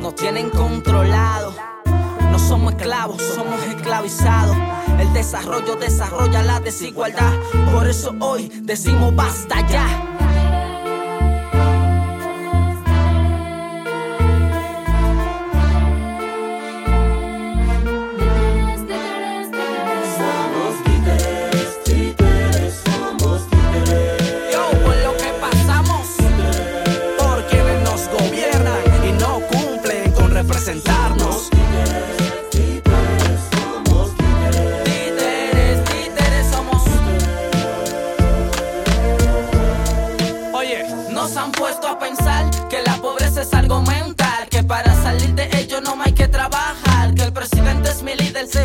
Nos tienen controlados. No somos esclavos, somos esclavizados. El desarrollo desarrolla la desigualdad. Por eso hoy decimos basta ya.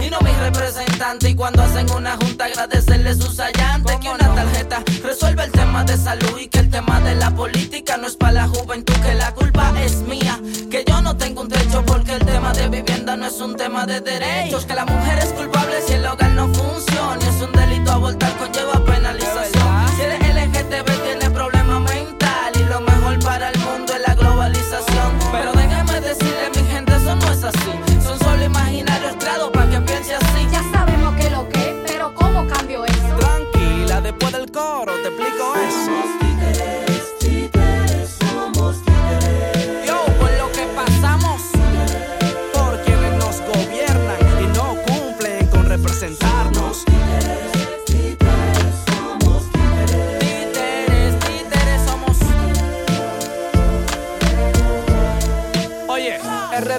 Y no mi representante. Y cuando hacen una junta, agradecerle sus hallantes. Que una tarjeta resuelve el tema de salud y que el tema de la política no es para la juventud, que la culpa es mía. Que yo no tengo un techo porque el tema de vivienda no es un tema de derechos. Que la mujer es culpable si el hogar no funciona. Es un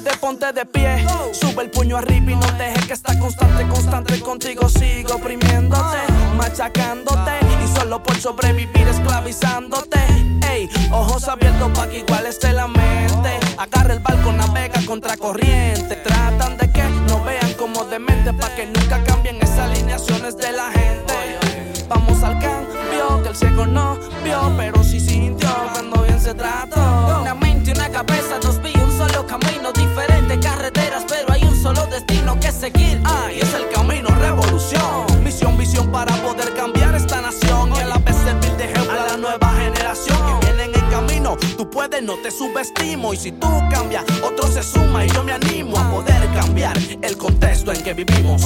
RD ponte de pie, sube el puño arriba y no dejes que está constante, constante contigo sigo oprimiéndote, machacándote y solo por sobrevivir esclavizándote. Ey, ojos abiertos pa' que igual esté la mente. Agarra el barco, navega contra corriente. Tratan de que no vean como demente pa' que nunca cambien esas alineaciones de la gente. Vamos al cambio, que el ciego no vio, pero sí sintió cuando bien se trató. Una mente y una cabeza, dos seguir. Ay, es el camino, revolución. Misión, visión para poder cambiar esta nación y a la vez servir de ejemplo a la nueva generación que vienen en camino. Tú puedes, no te subestimo. Y si tú cambias, otro se suma y yo me animo a poder cambiar el contexto en que vivimos.